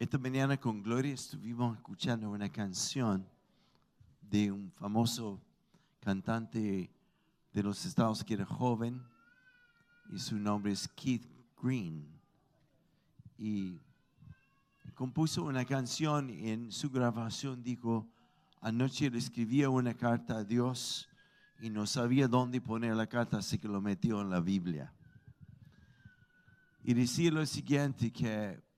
Esta mañana con Gloria estuvimos escuchando una canción de un famoso cantante de los Estados que era joven y su nombre es Keith Green. Y compuso una canción y en su grabación dijo, anoche le escribía una carta a Dios y no sabía dónde poner la carta, así que lo metió en la Biblia. Y decía lo siguiente, que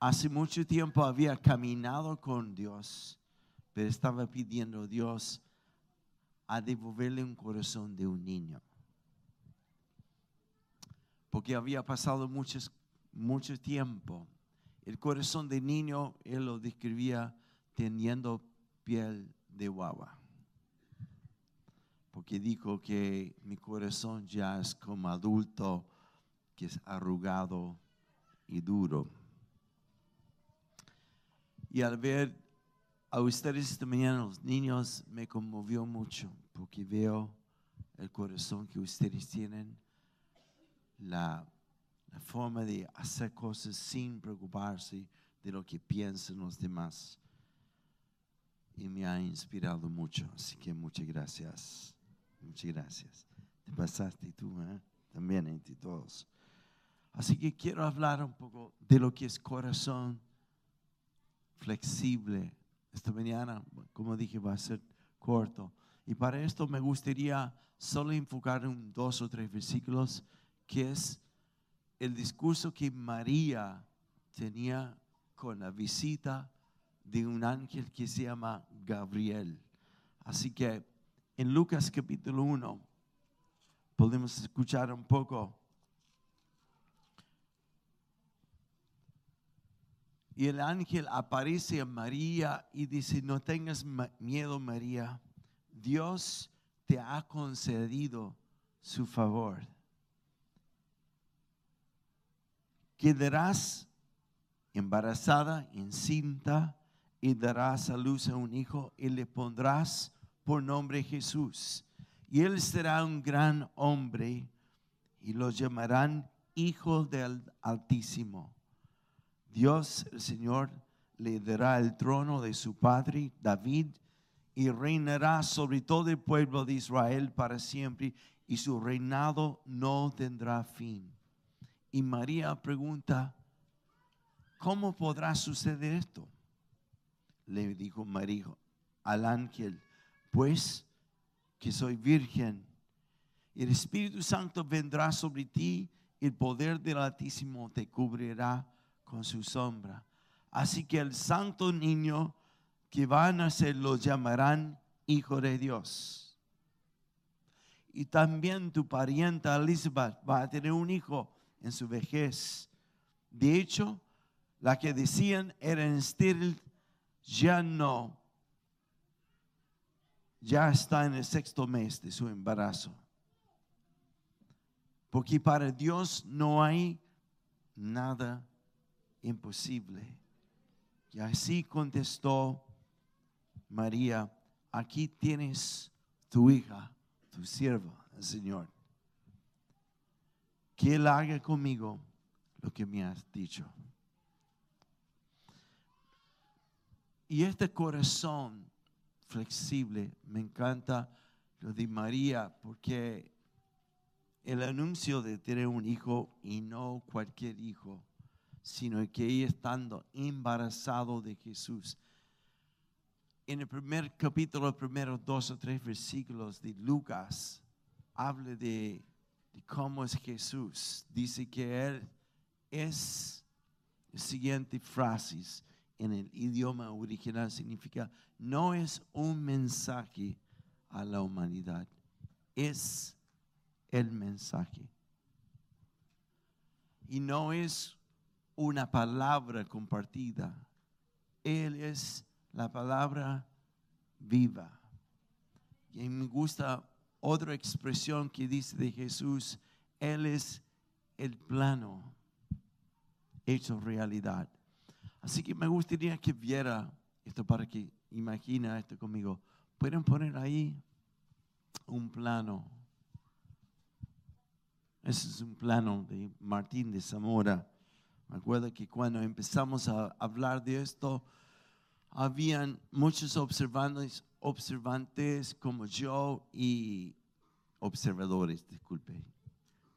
hace mucho tiempo había caminado con Dios, pero estaba pidiendo a Dios a devolverle un corazón de un niño. Porque había pasado muchos, mucho tiempo. El corazón de niño, él lo describía teniendo piel de guagua. Porque dijo que mi corazón ya es como adulto, que es arrugado y duro. Y al ver a ustedes esta mañana, los niños, me conmovió mucho porque veo el corazón que ustedes tienen, la, la forma de hacer cosas sin preocuparse de lo que piensan los demás. Y me ha inspirado mucho, así que muchas gracias. Muchas gracias. Te pasaste tú, ¿eh? también entre todos. Así que quiero hablar un poco de lo que es corazón flexible. Esta mañana, como dije, va a ser corto. Y para esto me gustaría solo enfocar en dos o tres versículos, que es el discurso que María tenía con la visita de un ángel que se llama Gabriel. Así que en Lucas capítulo 1 podemos escuchar un poco Y el ángel aparece a María y dice, no tengas miedo María, Dios te ha concedido su favor. Quedarás embarazada, encinta, y darás a luz a un hijo y le pondrás por nombre Jesús. Y él será un gran hombre y lo llamarán Hijo del Altísimo Dios, el Señor, le dará el trono de su padre David y reinará sobre todo el pueblo de Israel para siempre y su reinado no tendrá fin. Y María pregunta, ¿cómo podrá suceder esto? Le dijo María al ángel, pues que soy virgen. El Espíritu Santo vendrá sobre ti, el poder del Altísimo te cubrirá con su sombra. Así que el santo niño que va a nacer lo llamarán Hijo de Dios. Y también tu parienta Elizabeth va a tener un hijo en su vejez. De hecho, la que decían era estéril ya no, ya está en el sexto mes de su embarazo. Porque para Dios no hay nada imposible. Y así contestó María, aquí tienes tu hija, tu sierva, el Señor. Que Él haga conmigo lo que me has dicho. Y este corazón flexible, me encanta lo de María, porque el anuncio de tener un hijo y no cualquier hijo sino que ella estando embarazado de Jesús. En el primer capítulo, los dos o tres versículos de Lucas, habla de, cómo es Jesús. Dice que Él es, siguiente frase en el idioma original significa, no es un mensaje a la humanidad, es el mensaje. Y no es una palabra compartida. Él es la palabra viva. Y me gusta otra expresión que dice de Jesús, Él es el plano hecho realidad. Así que me gustaría que viera esto para que imagina esto conmigo. Pueden poner ahí un plano. Ese es un plano de Martín de Zamora Me acuerdo que cuando empezamos a hablar de esto, habían muchos observantes, como yo y observadores, disculpe.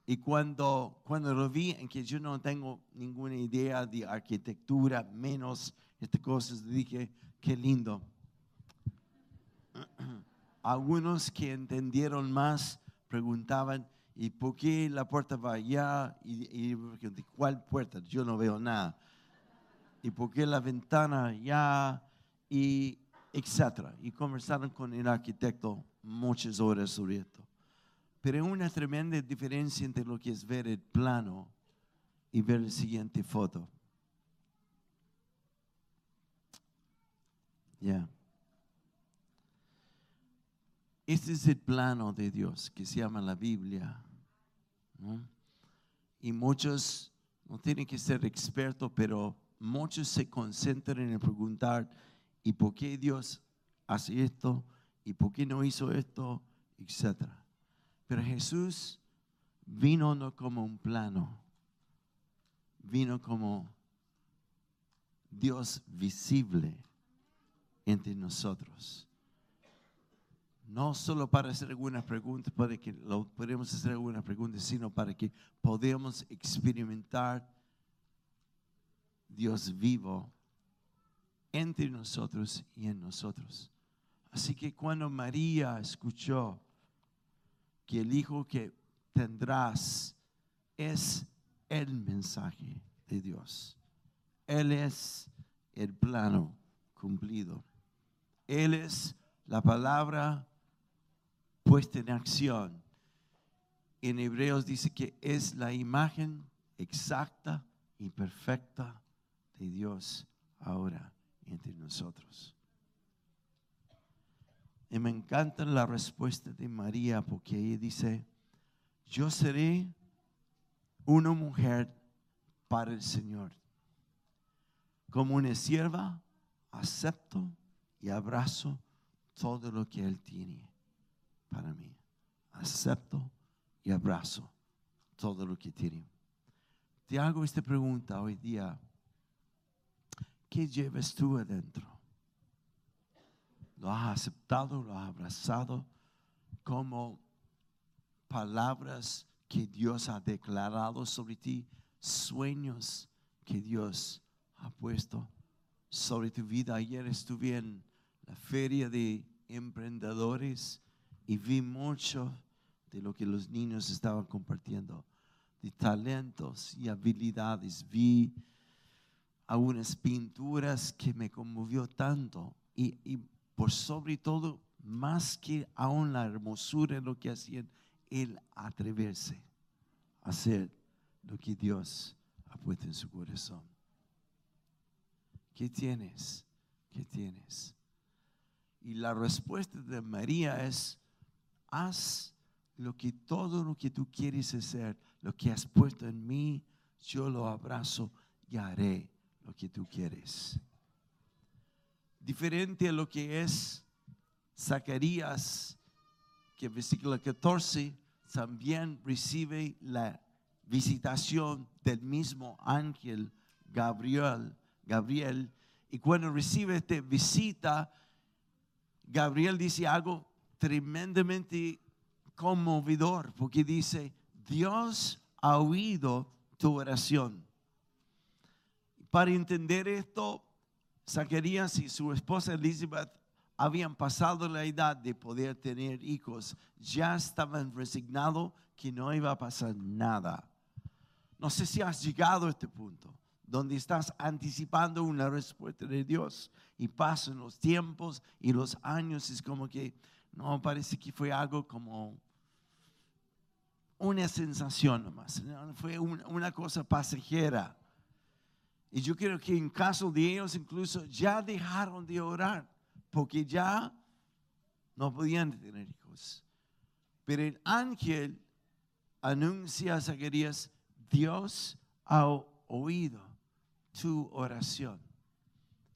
Y cuando, cuando lo vi en que yo no tengo ninguna idea de arquitectura, menos estas cosas, dije, qué lindo. Algunos que entendieron más preguntaban, ¿y por qué la puerta va allá? ¿Y, y cuál puerta? Yo no veo nada. ¿Y por qué la ventana allá? Y etcétera. Y conversaron con el arquitecto muchas horas sobre esto. Pero hay una tremenda diferencia entre lo que es ver el plano y ver la siguiente foto. Ya. Este es el plano de Dios que se llama la Biblia. Y muchos, no tienen que ser expertos, pero muchos se concentran en preguntar, ¿y por qué Dios hace esto? ¿Y por qué no hizo esto? Etcétera. Pero Jesús vino no como un plano, vino como Dios visible entre nosotros. No solo para hacer algunas preguntas, para que lo podemos hacer algunas preguntas, sino para que podamos experimentar Dios vivo entre nosotros y en nosotros. Así que cuando María escuchó que el Hijo que tendrás es el mensaje de Dios. Él es el plano cumplido. Él es la palabra puesta en acción. En Hebreos dice que es la imagen exacta y perfecta de Dios ahora entre nosotros. Y me encanta la respuesta de María porque ella dice, yo seré una mujer para el Señor. Como una sierva, acepto y abrazo todo lo que Él tiene para mí. Acepto y abrazo todo lo que tiene. Te hago esta pregunta hoy día. ¿Qué llevas tú adentro? lo has aceptado, lo has abrazado como palabras que Dios ha declarado sobre ti, sueños que Dios ha puesto sobre tu vida. Ayer estuve en la feria de emprendedores y vi mucho de lo que los niños estaban compartiendo, de talentos y habilidades. Vi algunas pinturas que me conmovió tanto y, y por sobre todo, más que aún la hermosura de lo que hacían, el atreverse a hacer lo que Dios ha puesto en su corazón. ¿Qué tienes? ¿Qué tienes? Y la respuesta de María es, haz lo que todo lo que tú quieres hacer, lo que has puesto en mí, yo lo abrazo y haré lo que tú quieres. Diferente a lo que es Zacarías, que en versículo 14 también recibe la visitación del mismo ángel Gabriel, Gabriel, y cuando recibe esta visita, Gabriel dice algo tremendamente conmovedor, porque dice, Dios ha oído tu oración. Para entender esto, Zacarías y su esposa Elizabeth habían pasado la edad de poder tener hijos, ya estaban resignados que no iba a pasar nada. No sé si has llegado a este punto, donde estás anticipando una respuesta de Dios y pasan los tiempos y los años, es como que no parece que fue algo como una sensación nomás, fue una cosa pasajera. Y yo creo que en caso de ellos incluso ya dejaron de orar porque ya no podían tener hijos. Pero el ángel anuncia a Zacarías, Dios ha oído tu oración.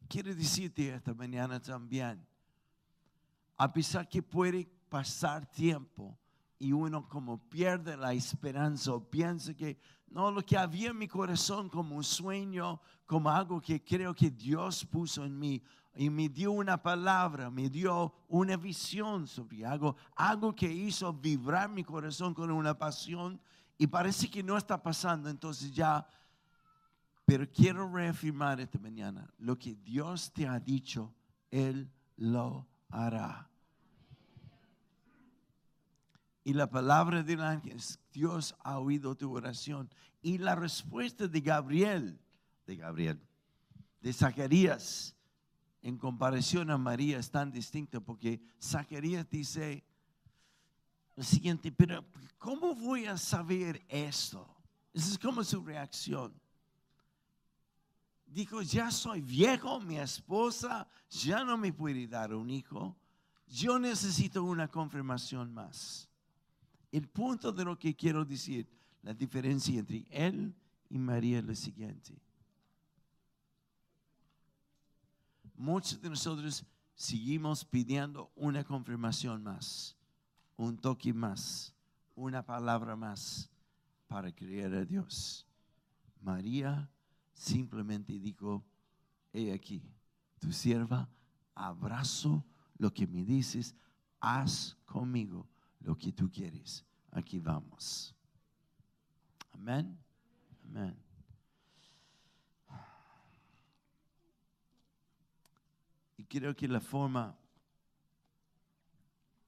Quiero decirte esta mañana también, a pesar que puede pasar tiempo y uno como pierde la esperanza o piensa que no, lo que había en mi corazón como un sueño, como algo que creo que Dios puso en mí y me dio una palabra, me dio una visión sobre algo, algo que hizo vibrar mi corazón con una pasión y parece que no está pasando, entonces ya, pero quiero reafirmar esta mañana, lo que Dios te ha dicho, Él lo Y la palabra del ángel, Dios ha oído tu oración. Y la respuesta de Gabriel, de Gabriel, de Zacarías, en comparación a María es tan distinta porque Zacarías dice lo siguiente, pero ¿cómo voy a saber esto? Esa es como su reacción. Dijo, ya soy viejo, mi esposa ya no me puede dar un hijo. Yo necesito una confirmación más. El punto de lo que quiero decir, la diferencia entre él y María es la siguiente. Muchos de nosotros seguimos pidiendo una confirmación más, un toque más, una palabra más para creer a Dios. María simplemente dijo, he aquí, tu sierva, abrazo lo que me dices, haz conmigo lo que tú quieres. Aquí vamos. Amén. Amén. Y creo que la forma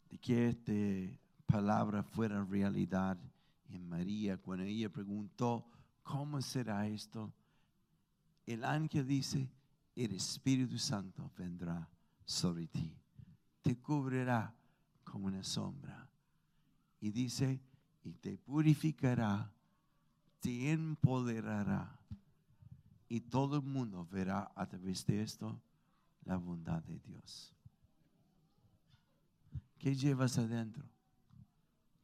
de que esta palabra fuera realidad en María, cuando ella preguntó, ¿cómo será esto? El ángel dice, el Espíritu Santo vendrá sobre ti, te cubrirá como una sombra y dice, y te purificará, te empoderará. Y todo el mundo verá a través de esto la bondad de Dios. ¿Qué llevas adentro?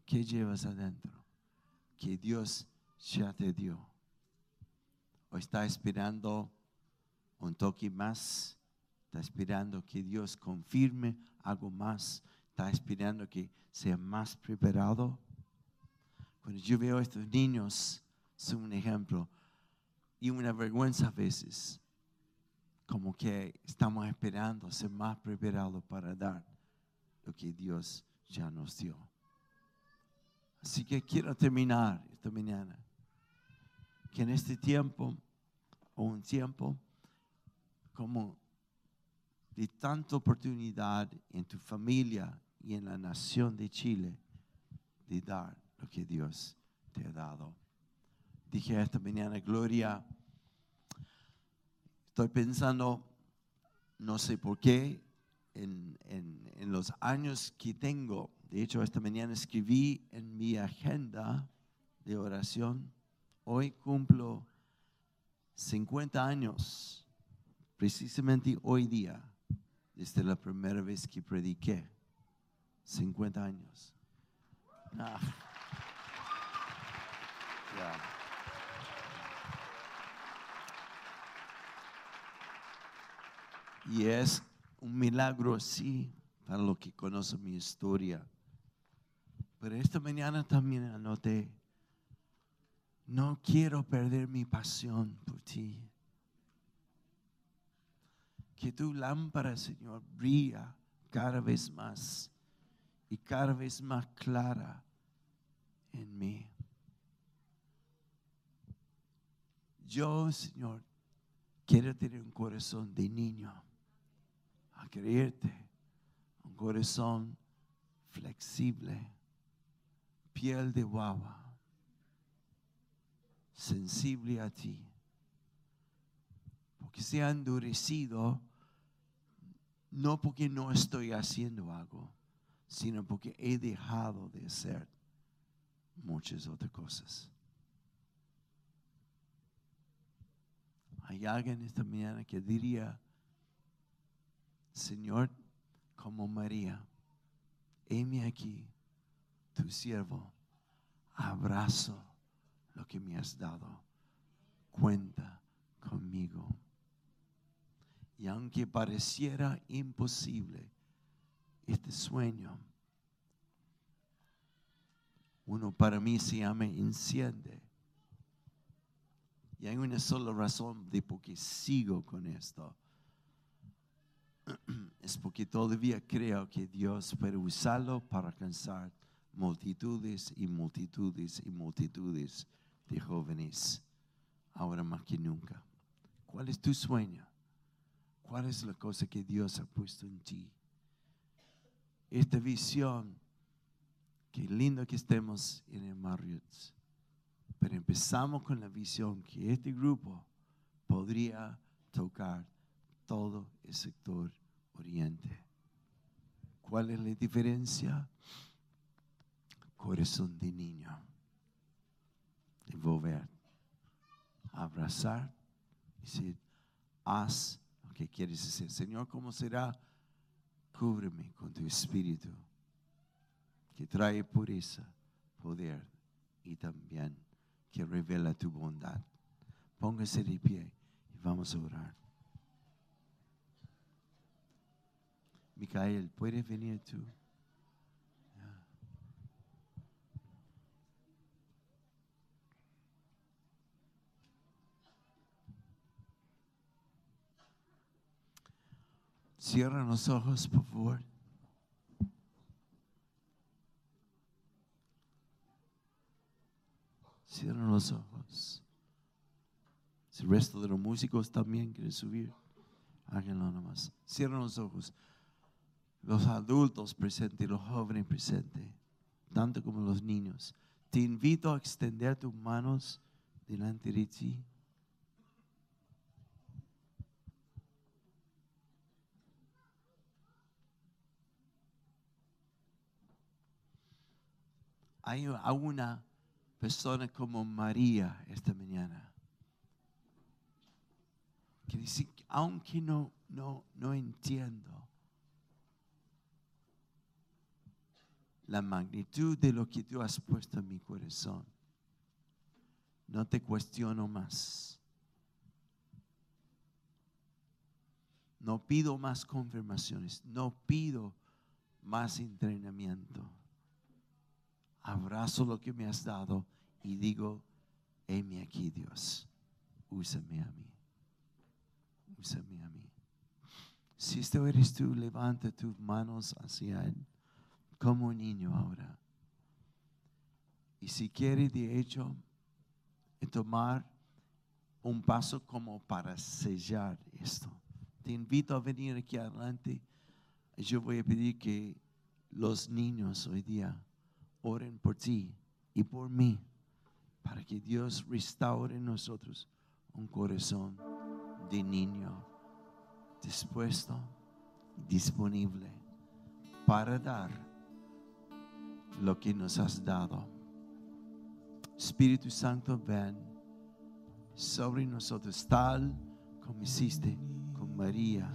¿Qué llevas adentro? Que Dios ya te dio. ¿O está esperando un toque más? ¿Está esperando que Dios confirme algo más? está esperando que sea más preparado. Cuando yo veo a estos niños, son un ejemplo y una vergüenza a veces, como que estamos esperando ser más preparados para dar lo que Dios ya nos dio. Así que quiero terminar esta mañana, que en este tiempo, o un tiempo, como de tanta oportunidad en tu familia y en la nación de Chile de dar lo que Dios te ha dado. Dije esta mañana, Gloria, estoy pensando, no sé por qué, en, en los años que tengo, de hecho esta mañana escribí en mi agenda de oración, hoy cumplo 50 años, precisamente hoy día desde la primera vez que prediqué. 50 años. Ah. Y es un milagro así para los que conocen mi historia. Pero esta mañana también anoté, no quiero perder mi pasión por ti que tu lámpara, Señor, brilla cada vez más y cada vez más clara en mí. Yo, Señor, quiero tener un corazón de niño, a creerte, un corazón flexible, piel de guava, sensible a ti. Porque se ha endurecido no porque no estoy haciendo algo, sino porque he dejado de hacer muchas otras cosas. Hay alguien esta mañana que diría, Señor, como María, heme aquí, tu siervo, abrazo lo que me has dado, cuenta conmigo. Y aunque pareciera imposible este sueño, Uno para mí se llama enciende. Y hay una sola razón de por qué sigo con esto. Es porque todavía creo que Dios puede usarlo para alcanzar multitudes y multitudes y multitudes de jóvenes, ahora más que nunca. ¿Cuál es tu sueño? ¿Cuál es la cosa que Dios ha puesto en ti? Esta visión, qué lindo que estemos en el Marriott, pero empezamos con la visión que este grupo podría tocar todo el sector oriente. ¿Cuál es la diferencia? Corazón de niño. Envolver, abrazar, decir, haz lo que quieres hacer. Señor, ¿cómo será? Cúbreme con tu espíritu que trae pureza, poder y también que revela tu bondad. Póngase de pie y vamos a orar. Micael, ¿puedes venir tú? Cierra los ojos, por favor. Cierran los ojos. Si el resto de los músicos también quieren subir, háganlo nomás. Cierran los ojos. Los adultos presentes los jóvenes presentes, tanto como los niños. Te invito a extender tus manos delante de ti. Hay una persona como María esta mañana que dice, aunque no, no, no entiendo la magnitud de lo que tú has puesto en mi corazón, no te cuestiono más. No pido más confirmaciones, no pido más entrenamiento abrazo lo que me has dado y digo, heme aquí Dios, úsame a mí, úsame a mí. Si esto eres tú, levanta tus manos hacia Él como un niño ahora. Y si quieres, de hecho, tomar un paso como para sellar esto. Te invito a venir aquí adelante. Yo voy a pedir que los niños hoy día oren por ti y por mí, para que Dios restaure en nosotros un corazón de niño dispuesto, disponible para dar lo que nos has dado. Espíritu Santo, ven sobre nosotros tal como hiciste con María,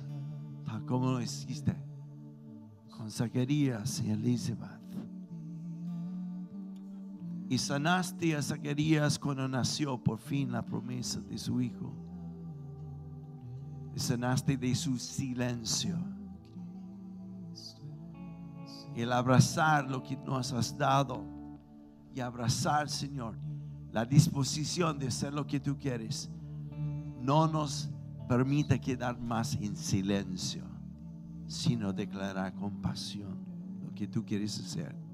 tal como hiciste con Zacarías y Elizabeth y sanaste a Zacarías cuando nació por fin la promesa de su hijo. Y sanaste de su silencio. El abrazar lo que nos has dado y abrazar, Señor, la disposición de hacer lo que tú quieres, no nos permite quedar más en silencio, sino declarar con pasión lo que tú quieres hacer.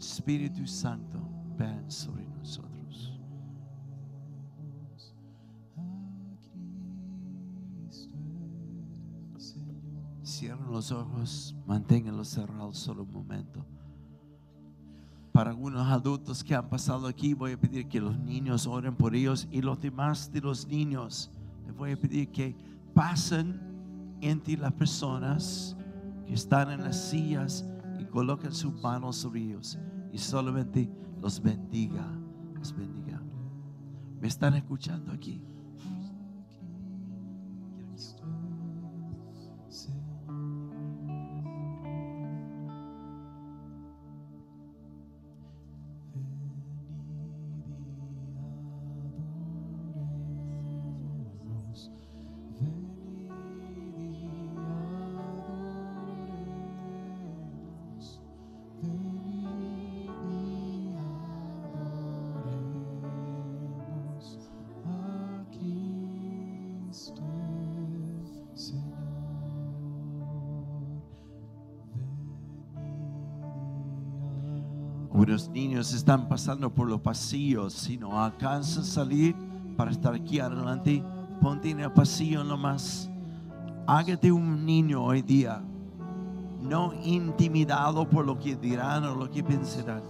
Espíritu Santo, ven sobre nosotros. Cierren los ojos, manténganlos cerrados solo un momento. Para algunos adultos que han pasado aquí, voy a pedir que los niños oren por ellos y los demás de los niños, les voy a pedir que pasen entre las personas que están en las sillas coloquen sus manos sobre ellos y solamente los bendiga, los bendiga. ¿Me están escuchando aquí? Unos niños están pasando por los pasillos. Si no alcanzas a salir para estar aquí adelante, ponte en el pasillo nomás. Hágate un niño hoy día. No intimidado por lo que dirán o lo que pensarán.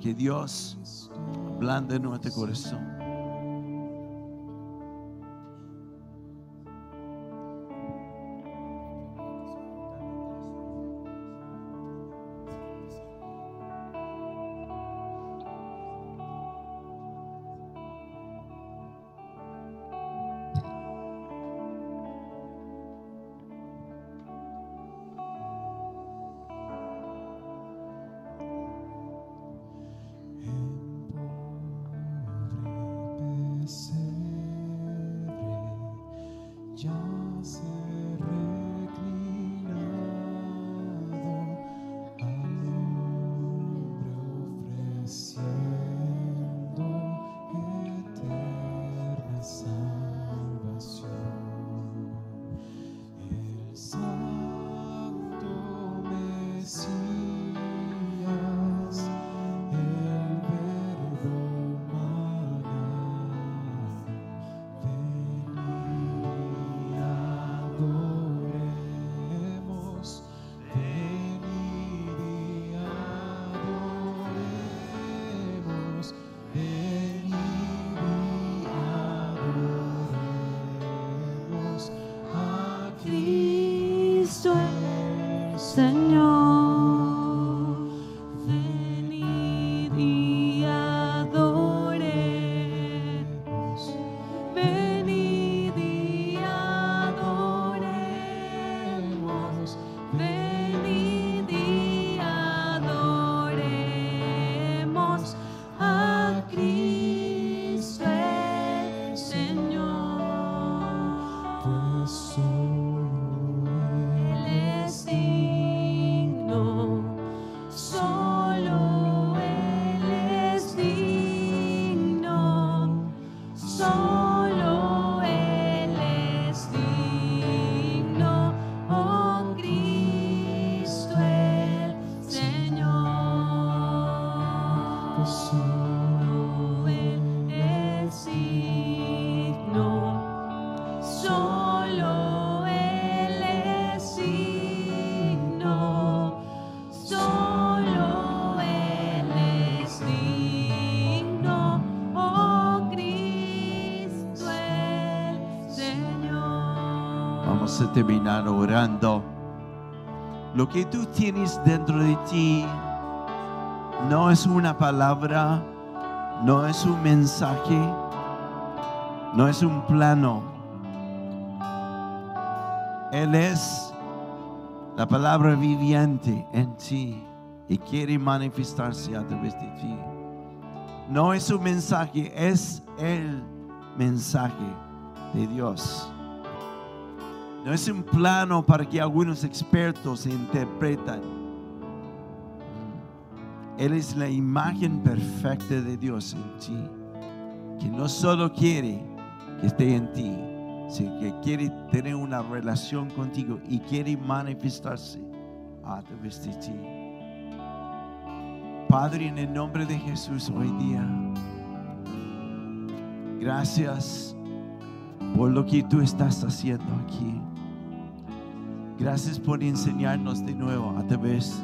Que Dios ablande nuestro corazón. Terminar orando. Lo que tú tienes dentro de ti no es una palabra, no es un mensaje, no es un plano. Él es la palabra viviente en ti y quiere manifestarse a través de ti. No es un mensaje, es el mensaje de Dios. No es un plano para que algunos expertos interpretan. Él es la imagen perfecta de Dios en ti, que no solo quiere que esté en ti, sino que quiere tener una relación contigo y quiere manifestarse a través de ti. Padre, en el nombre de Jesús hoy día, gracias por lo que tú estás haciendo aquí. Gracias por enseñarnos de nuevo a través